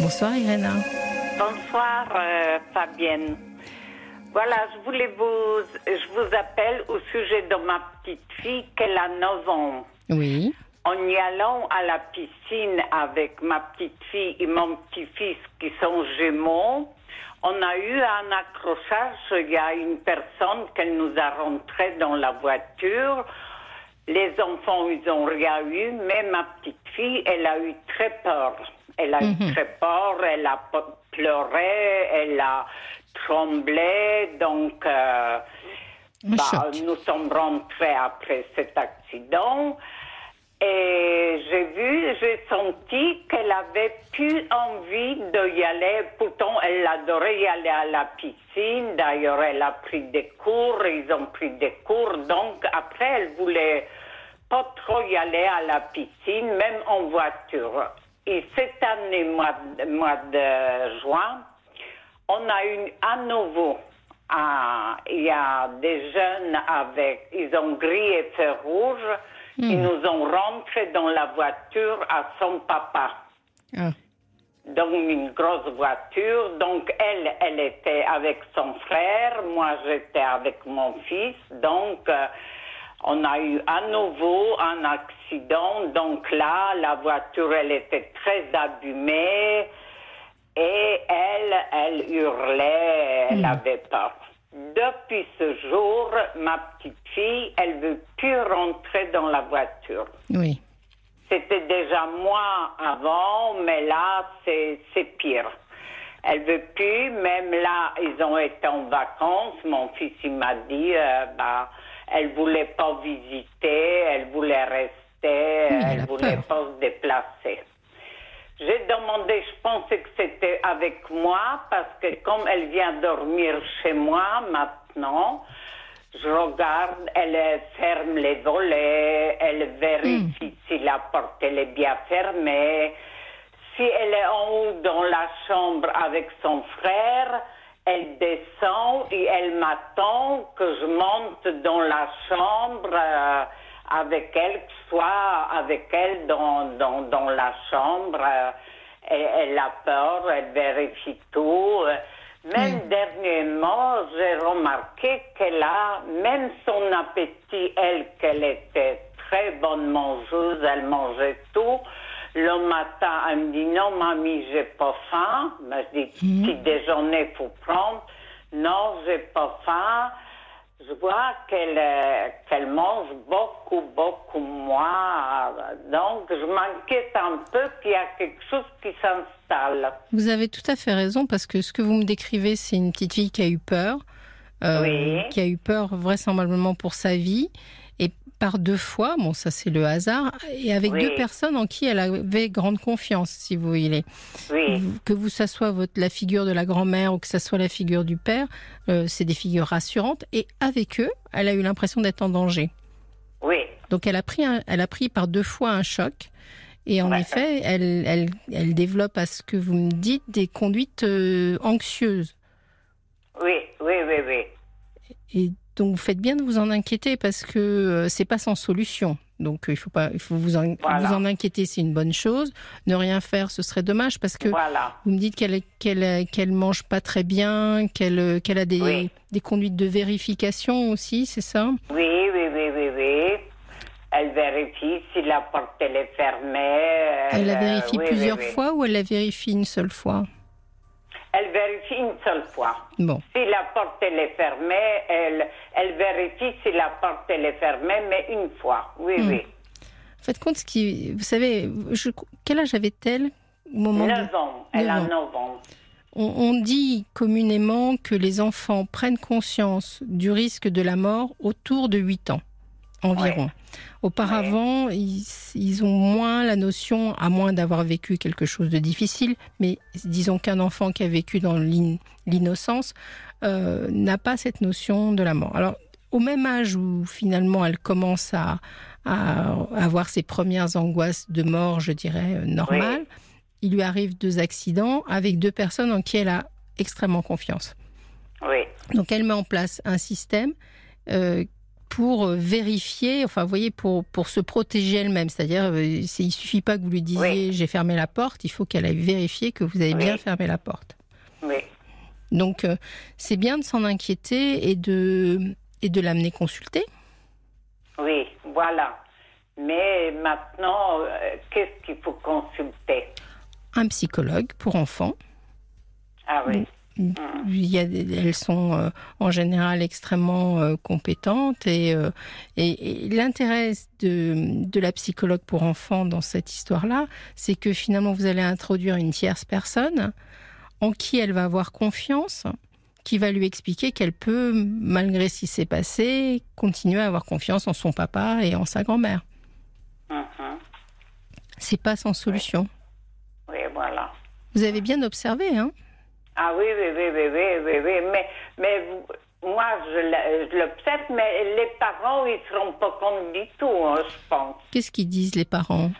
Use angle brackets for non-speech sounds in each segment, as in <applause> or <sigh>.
Bonsoir Irène. Bonsoir euh, Fabienne. Voilà, je voulais vous, je vous appelle au sujet de ma petite fille qu'elle a 9 ans. Oui. En y allant à la piscine avec ma petite fille et mon petit-fils qui sont jumeaux, on a eu un accrochage. Il y a une personne qui nous a rentré dans la voiture. Les enfants, ils ont rien eu, mais ma petite fille, elle a eu très peur. Elle a eu Mhm. très peur, elle a pleuré, elle a tremblé, donc euh, bah, nous sommes rentrés après cet accident. Et j'ai vu, j'ai senti qu'elle avait plus envie de y aller. Pourtant, elle adorait y aller à la piscine. D'ailleurs, elle a pris des cours, ils ont pris des cours. Donc, après, elle voulait pas trop y aller à la piscine, même en voiture. Et cette année, mois, de- mois de juin, on a eu à nouveau, il y a des jeunes avec, ils ont gris et feu rouge, ils nous ont rentré dans la voiture à son papa. Ah. Donc une grosse voiture. Donc elle, elle était avec son frère, moi j'étais avec mon fils. Donc euh, on a eu à nouveau un accident. Donc là, la voiture, elle était très abîmée et elle, elle hurlait, elle avait peur. Depuis ce jour, ma petite fille, elle veut plus rentrer dans la voiture. Oui. C'était déjà moi avant, mais là, c'est c'est pire. Elle veut plus, même là, ils ont été en vacances. Mon fils, il m'a dit, euh, bah, elle voulait pas visiter, elle voulait rester, elle a voulait peur. pas se déplacer. J'ai demandé, je pensais que c'était avec moi, parce que comme elle vient dormir chez moi maintenant, je regarde, elle ferme les volets, elle vérifie si la porte elle est bien fermée. Si elle est en haut dans la chambre avec son frère, elle descend et elle m'attend que je monte dans la chambre euh, avec elle, sois avec elle dans, dans, dans la chambre. euh, elle, elle a peur, elle vérifie tout. Même dernièrement, j'ai remarqué qu'elle a, même son appétit, elle, qu'elle était très bonne mangeuse, elle mangeait tout. Le matin, elle me dit non, mamie, j'ai pas faim. Mais je dis, petit déjeuner, faut prendre. Non, j'ai pas faim. Je vois qu'elle euh, qu'elle mange beaucoup, beaucoup moins. Donc, je m'inquiète un peu qu'il y a quelque chose qui s'installe. Vous avez tout à fait raison parce que ce que vous me décrivez, c'est une petite fille qui a eu peur, euh, Oui. qui a eu peur vraisemblablement pour sa vie par deux fois, bon ça c'est le hasard, et avec Oui. deux personnes en qui elle avait grande confiance, si vous voulez. Oui, Que vous ça soit votre, la figure de la grand-mère ou que ça soit la figure du père, euh, c'est des figures rassurantes et avec eux, elle a eu l'impression d'être en danger. oui, Donc elle a pris, un- elle a pris par deux fois un choc. Et en Ouais. effet, elle, elle, elle développe, à ce que vous me dites, des conduites euh, anxieuses. oui, oui, oui, oui. Et donc vous faites bien de vous en inquiéter parce que euh, c'est pas sans solution. Donc euh, il faut pas, il faut vous en, Voilà. vous en inquiéter, c'est une bonne chose. Ne rien faire, ce serait dommage parce que Voilà. vous me dites qu'elle qu'elle qu'elle mange pas très bien, qu'elle qu'elle a des, Oui. des conduites de vérification aussi, c'est ça? Oui, oui, oui, oui, oui. Elle vérifie si la porte elle est fermée. Elle la euh, vérifie oui, plusieurs oui. fois ou elle la vérifie une seule fois? Elle vérifie une seule fois. Bon. Si la porte elle est fermée, elle, elle vérifie si la porte elle est fermée, mais une fois. Oui, Hmm. oui. Faites compte ce qui. Vous savez, je- quel âge avait-elle au moment de- 9 ans. Elle a Neuf 9 ans. on, on dit communément que les enfants prennent conscience du risque de la mort autour de 8 ans environ. Auparavant, ils, ils ont moins la notion, à moins d'avoir vécu quelque chose de difficile, mais disons qu'un enfant qui a vécu dans l'in- l'innocence euh, n'a pas cette notion de la mort. Alors, au même âge où finalement elle commence à, à avoir ses premières angoisses de mort, je dirais, euh, normales, il lui arrive deux accidents avec deux personnes en qui elle a extrêmement confiance. Oui, Donc elle met en place un système euh, pour vérifier, enfin, vous voyez, pour, pour se protéger elle-même. C'est-à-dire, euh, il suffit pas que vous lui disiez j'ai fermé la porte, il faut qu'elle aille vérifier que vous avez bien fermé la porte. Oui. Donc, euh, c'est bien de s'en inquiéter et de, et de l'amener consulter. Oui, voilà. Mais maintenant, euh, qu'est-ce qu'il faut consulter? Un psychologue pour enfants. Ah oui. Il y a, elles sont euh, en général extrêmement euh, compétentes et, euh, et, et l'intérêt de, de la psychologue pour enfants dans cette histoire-là, c'est que finalement vous allez introduire une tierce personne en qui elle va avoir confiance, qui va lui expliquer qu'elle peut, malgré ce qui s'est passé, continuer à avoir confiance en son papa et en sa grand-mère. Mhm. C'est pas sans solution. Oui, voilà. Vous avez bien observé, hein Ah oui, oui, oui, oui, oui, oui, oui. Mais, mais moi, je je l'observe, mais les parents, ils ne se rendent pas compte du tout, hein, je pense. Qu'est-ce qu'ils disent les parents?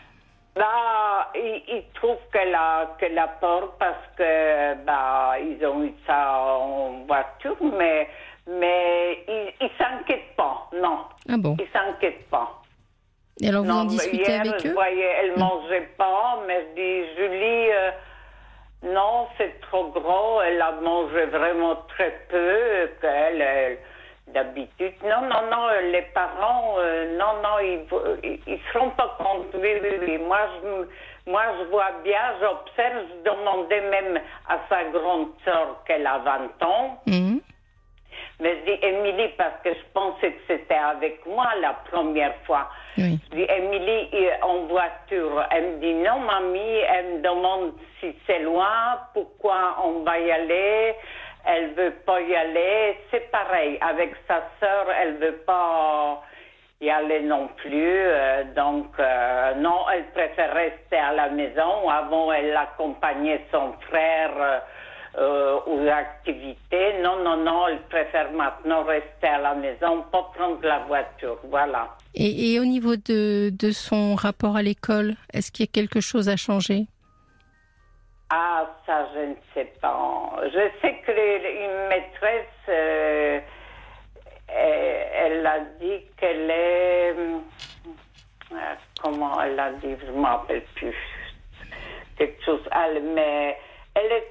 Bah, ils, ils trouvent qu'elle a, qu'elle a peur parce que, bah, ils ont eu ça en voiture, mais, mais ils ne s'inquiètent pas, non. Ah bon? Ils s'inquiètent pas. Et alors vous non, en discutez hier, avec je eux? voyais, elle mangeait pas, mais je dis, Julie, euh, non, c'est trop gros, elle a mangé vraiment très peu, elle, d'habitude. Non, non, non, les parents, euh, non, non, ils, vo- ils, ils se rendent pas compte. Oui. Moi, je, moi, je vois bien, j'observe, je demandais même à sa grande sœur qu'elle a 20 ans. Mhm. Mais je dis, Émilie, parce que je pensais que c'était avec moi la première fois. Oui. Je dis, Émilie, euh, en voiture. Elle me dit, non, mamie. Elle me demande si c'est loin, pourquoi on va y aller. Elle veut pas y aller. C'est pareil. Avec sa sœur, elle veut pas y aller non plus. Euh, donc, euh, non, elle préfère rester à la maison. Avant, elle accompagnait son frère euh, euh, aux activités. Non, non, non, elle préfère maintenant rester à la maison, pas prendre la voiture. Voilà. Et, et au niveau de, de son rapport à l'école, est-ce qu'il y a quelque chose à changer? Ah, ça, je ne sais pas. Je sais que les- une maîtresse, euh, elle, elle a dit qu'elle est. euh, Comment elle a dit? Je ne me rappelle plus. Quelque chose. Elle, mais elle est.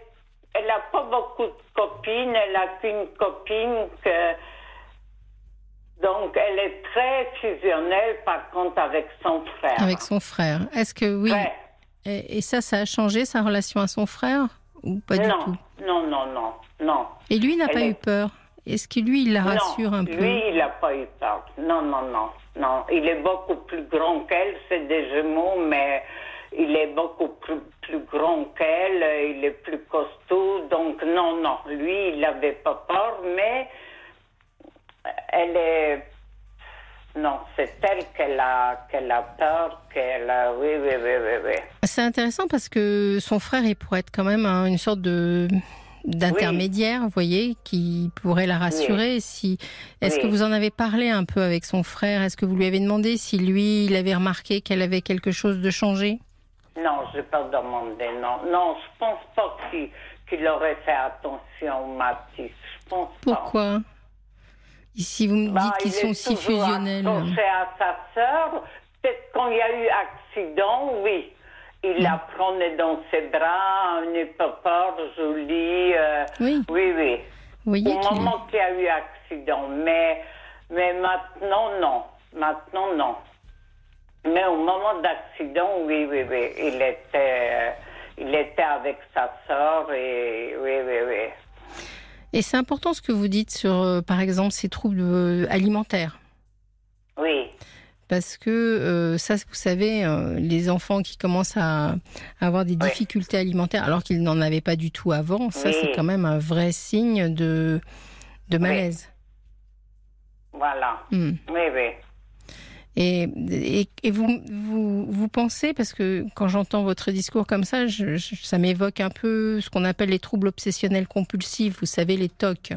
Elle n'a pas beaucoup de copines, elle n'a qu'une copine que. Donc, elle est très fusionnelle, par contre, avec son frère. avec son frère Est-ce que oui Ouais. et, et ça, ça a changé sa relation à son frère ou pas du non, tout? Non, non, non, non. Et lui n'a pas est- eu peur? Est-ce que lui, il la rassure non, un peu? Lui, il n'a pas eu peur. Non, non, non, non. Il est beaucoup plus grand qu'elle, c'est des jumeaux, mais il est beaucoup plus, plus grand qu'elle, il est plus costaud, donc non, non. Lui, il n'avait pas peur, mais elle est. Non, c'est elle qu'elle a, qu'elle a peur, qu'elle a. Oui, oui, oui, oui, oui. C'est intéressant parce que son frère, il pourrait être quand même hein, une sorte de d'intermédiaire, vous voyez, qui pourrait la rassurer. Si, est-ce que vous en avez parlé un peu avec son frère? Est-ce que vous lui avez demandé si lui, il avait remarqué qu'elle avait quelque chose de changé? Non, je n'ai pas demandé, non. Non, je pense pas qu'il qu'il aurait fait attention, Mathis. Je pense pas. Pourquoi? Si vous me Bah, dites qu'ils il sont si fusionnels. accroché à sa sœur. Peut-être quand il y a eu accident, oui. Il Mm. la prenait dans ses bras, un pas peur, jolie. euh, Oui. oui, oui. Vous voyez Au moment qu'il y a eu accident. Mais, mais maintenant, non. Maintenant, non. Mais au moment d'accident, oui, oui, oui. Il était, euh, il était avec sa sœur et oui, oui, oui. Et c'est important ce que vous dites sur, euh, par exemple, ces troubles euh, alimentaires. Oui, Parce que euh, ça, vous savez, les enfants qui commencent à, à avoir des Oui. difficultés alimentaires alors qu'ils n'en avaient pas du tout avant, ça Oui. c'est quand même un vrai signe de, de malaise. voilà. Hmm. Oui, oui. Et, et, et vous, vous, vous pensez, parce que quand j'entends votre discours comme ça, je- je- ça m'évoque un peu ce qu'on appelle les troubles obsessionnels compulsifs, vous savez, les TOC.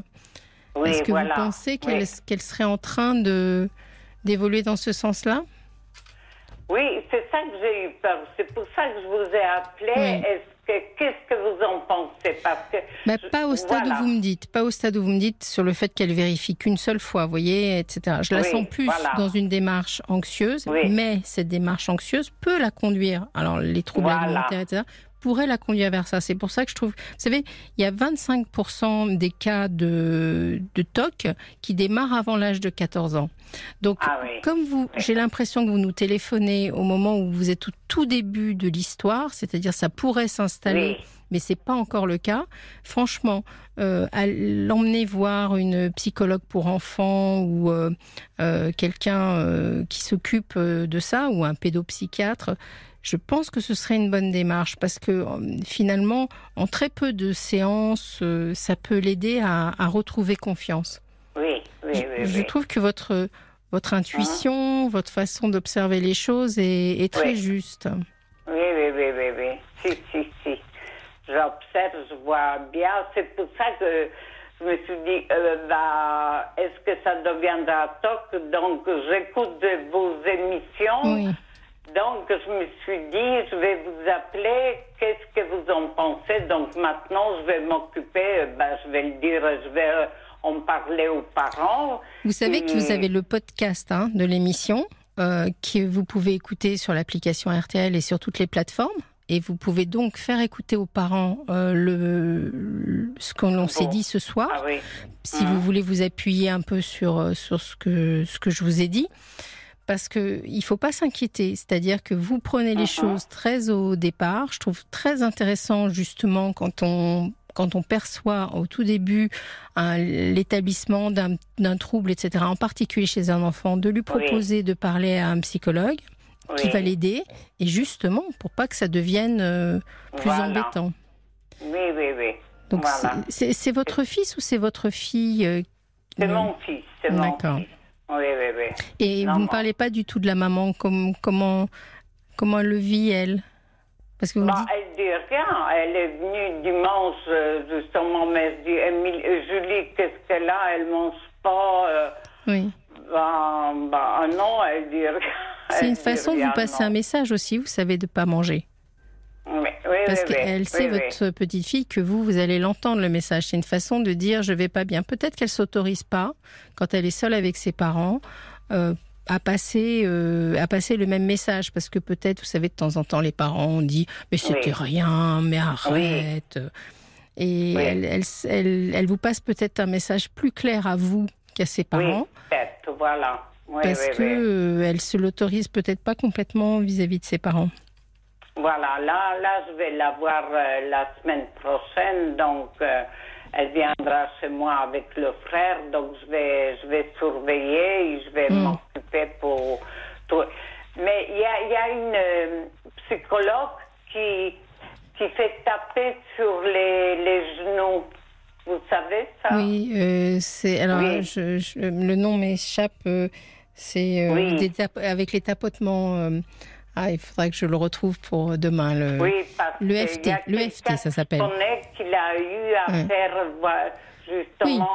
Oui, Est-ce que voilà. vous pensez qu'elle Oui. qu'elle serait en train de d'évoluer dans ce sens-là? Oui, c'est ça que j'ai eu peur. C'est pour ça que je vous ai appelé. Qu'est-ce que vous en pensez? Parce que bah, pas au stade où vous me dites, pas au stade où vous me dites sur le fait qu'elle vérifie qu'une seule fois, vous voyez, etc. Je la sens plus dans une démarche anxieuse, mais cette démarche anxieuse peut la conduire. Alors les troubles alimentaires, etc pourrait la conduire vers ça. C'est pour ça que je trouve, vous savez, il y a 25% des cas de, de TOC qui démarrent avant l'âge de 14 ans. Donc, ah comme vous, j'ai l'impression que vous nous téléphonez au moment où vous êtes au tout début de l'histoire, c'est-à-dire ça pourrait s'installer. Mais c'est pas encore le cas. Franchement, euh, l'emmener voir une psychologue pour enfants ou euh, euh, quelqu'un euh, qui s'occupe de ça ou un pédopsychiatre, je pense que ce serait une bonne démarche parce que euh, finalement, en très peu de séances, euh, ça peut l'aider à, retrouver confiance. Oui, oui, oui. Je, trouve que votre, votre intuition, hein? votre façon d'observer les choses est, très juste. Oui, oui, oui, oui, oui. Si, si, si. J'observe, je vois bien. C'est pour ça que je me suis dit, euh, bah, est-ce que ça deviendra toc? Donc, j'écoute vos émissions. Oui. Donc, je me suis dit, je vais vous appeler, qu'est-ce que vous en pensez? Donc, maintenant, je vais m'occuper, euh, ben, je vais le dire, je vais euh, en parler aux parents. Vous savez que vous avez le podcast hein, de l'émission euh, que vous pouvez écouter sur l'application RTL et sur toutes les plateformes. Et vous pouvez donc faire écouter aux parents le, ce qu'on s'est dit ce soir, ah si vous mmh. voulez vous appuyer un peu sur, sur ce, que, ce que je vous ai dit parce que il faut pas s'inquiéter. C'est-à-dire que vous prenez les uh-huh. choses très au départ. Je trouve très intéressant justement quand on quand on perçoit au tout début l'établissement d'un trouble, etc., en particulier chez un enfant, de lui proposer de parler à un psychologue qui va l'aider, et justement pour pas que ça devienne euh, plus embêtant. Oui, oui, oui. Donc c'est votre fils ou c'est votre fille euh, C'est mon fils. D'accord. Oui, oui, oui. Et vous ne parlez pas du tout de la maman, comme, comment, comment elle le vit, elle? Parce que bah, Elle dit rien. Elle est venue dimanche, euh, justement, mais elle dit euh, Julie, qu'est-ce qu'elle a? Elle mange pas. Euh. oui. Bah, bah, non, elle dit rien. C'est une façon de vous passer un message aussi, vous savez, de ne pas manger. Parce qu'elle sait, votre petite fille, que vous, vous allez l'entendre le message. C'est une façon de dire je vais pas bien. Peut-être qu'elle s'autorise pas, quand elle est seule avec ses parents, euh, à passer euh, à passer le même message. Parce que peut-être vous savez de temps en temps les parents ont dit mais c'était rien mais arrête et elle, elle, elle, vous passe peut-être un message plus clair à vous qu'à ses parents. voilà. Parce que euh, elle se l'autorise peut-être pas complètement vis-à-vis -vis de ses parents voilà, là, là, je vais la voir euh, la semaine prochaine, donc euh, elle viendra chez moi avec le frère, donc je vais, je vais surveiller et je vais hmm. m'occuper pour tout. Mais il y a, y a, une euh, psychologue qui, qui fait taper sur les, les genoux. Vous savez ça? Oui, c'est alors Je, le nom m'échappe. c'est avec les tapotements. Ah, il faudrait que je le retrouve pour demain. Le, oui, parce le FT, le FT, ça s'appelle. qu'il a eu à faire justement.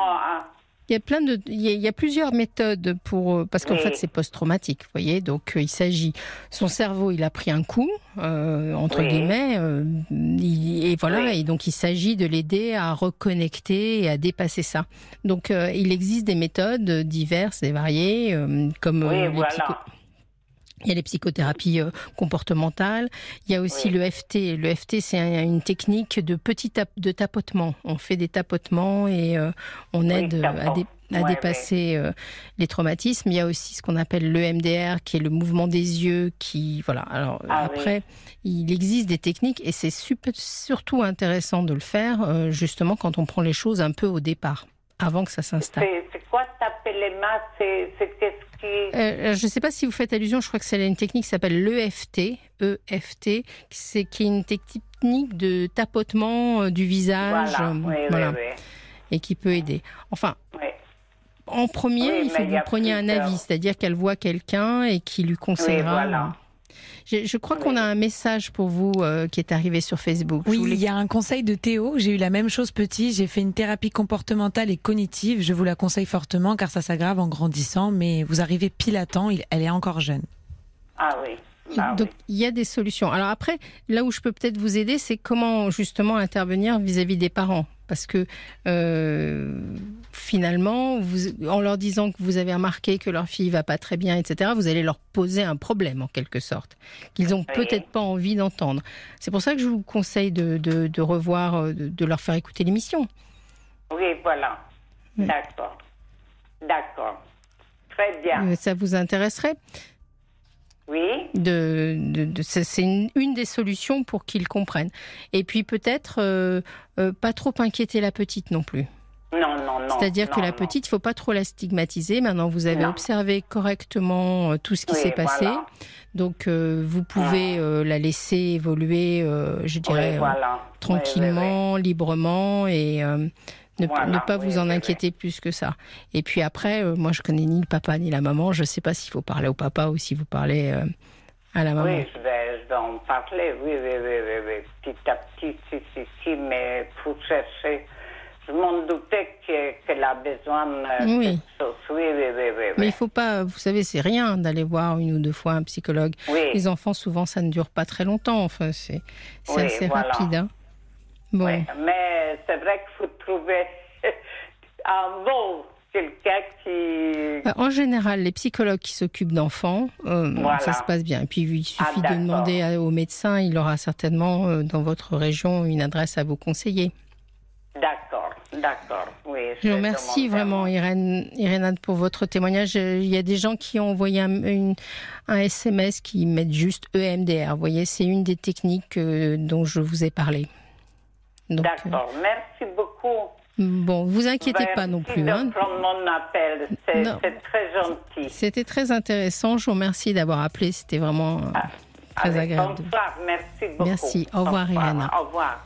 Il y a plein de, il y a, plusieurs méthodes pour parce qu'en fait c'est post-traumatique, vous voyez. Donc euh, il s'agit, son cerveau il a pris un coup euh, entre guillemets, euh, et voilà, et donc il s'agit de l'aider à reconnecter et à dépasser ça. Donc il existe des méthodes diverses et variées, comme les voilà. Il y a les psychothérapies euh, comportementales. Il y a aussi le FT. Le FT, c'est une technique de petit de tapotement. On fait des tapotements et euh, on aide à, dépasser euh, les traumatismes. Il y a aussi ce qu'on appelle le MDR, qui est le mouvement des yeux. Qui voilà. Alors ah après, il existe des techniques et c'est surtout intéressant de le faire justement quand on prend les choses un peu au départ, avant que ça s'installe. C'est quoi taper C'est qu'est-ce euh, je ne sais pas si vous faites allusion, je crois que c'est une technique qui s'appelle l'EFT, EFT, c'est qui est une technique de tapotement euh, du visage, voilà, et qui peut aider. Enfin, en premier, il faut que vous preniez un avis, c'est-à-dire qu'elle voit quelqu'un et qui lui conseillera. Je, crois qu'on a un message pour vous euh, qui est arrivé sur Facebook. Oui, il y a un conseil de Théo. J'ai eu la même chose petit. J'ai fait une thérapie comportementale et cognitive. Je vous la conseille fortement car ça s'aggrave en grandissant. Mais vous arrivez pile à temps. Elle est encore jeune. Ah oui. Ah Donc il y a des solutions. Alors après, là où je peux peut-être vous aider, c'est comment justement intervenir vis-à-vis des parents. Parce que euh, finalement, vous, en leur disant que vous avez remarqué que leur fille va pas très bien, etc., vous allez leur poser un problème en quelque sorte, qu'ils ont Oui. peut-être pas envie d'entendre. C'est pour ça que je vous conseille de, de- de revoir, euh, de, de leur faire écouter l'émission. Oui, voilà. Oui. D'accord. D'accord. Très bien. Euh, Ça vous intéresserait? Oui. de, de- de- c'est une, une des solutions pour qu'ils comprennent. Et puis peut-être euh, euh, pas trop inquiéter la petite non plus. Non, non, non. C'est-à-dire que la petite, il faut pas trop la stigmatiser. Maintenant, vous avez Non. observé correctement euh, tout ce qui Oui, s'est passé. voilà. Donc, euh, vous pouvez euh, la laisser évoluer, euh, je dirais, Oui, voilà. tranquillement, librement et ne, Voilà, ne pas oui, vous en oui, inquiéter plus que ça. Et puis après, euh, moi, je connais ni le papa ni la maman. Je sais pas s'il faut parler au papa ou s'il faut parler euh, à la Oui, maman. oui, je vais, je vais en parler. Oui, oui, oui, oui, oui. Petit à petit, si, si, si, mais pour chercher. Je m'en doutais que- qu'elle a besoin de Oui. quelque chose. Oui, oui, oui, oui. Mais oui. il faut pas, vous savez, c'est rien d'aller voir une ou deux fois un psychologue. Oui. Les enfants, souvent, ça ne dure pas très longtemps. Enfin, c'est c'est Oui, assez voilà. rapide. hein. Bon, Oui, mais c'est vrai qu'il faut trouver <laughs> un bon quelqu'un qui. Bah, en général, les psychologues qui s'occupent d'enfants, euh, Voilà. ça se passe bien. Et puis, il suffit Ah, de demander à- au médecin. Il aura certainement euh, dans votre région une adresse à vous conseiller. D'accord, d'accord. Oui. Je vous remercie vraiment, Irène, Irène, pour votre témoignage. Il y a des gens qui ont envoyé un, une- un SMS qui mettent juste EMDR. Vous voyez, c'est une des techniques euh, dont je vous ai parlé. Donc, euh, D'accord, merci beaucoup. bon, vous inquiétez pas non plus. hein. mon appel, c'est très gentil. C'était très intéressant. Je vous remercie d'avoir appelé. C'était vraiment euh, très Allez, agréable. Bonsoir, merci beaucoup. Au revoir. Irène. Au revoir.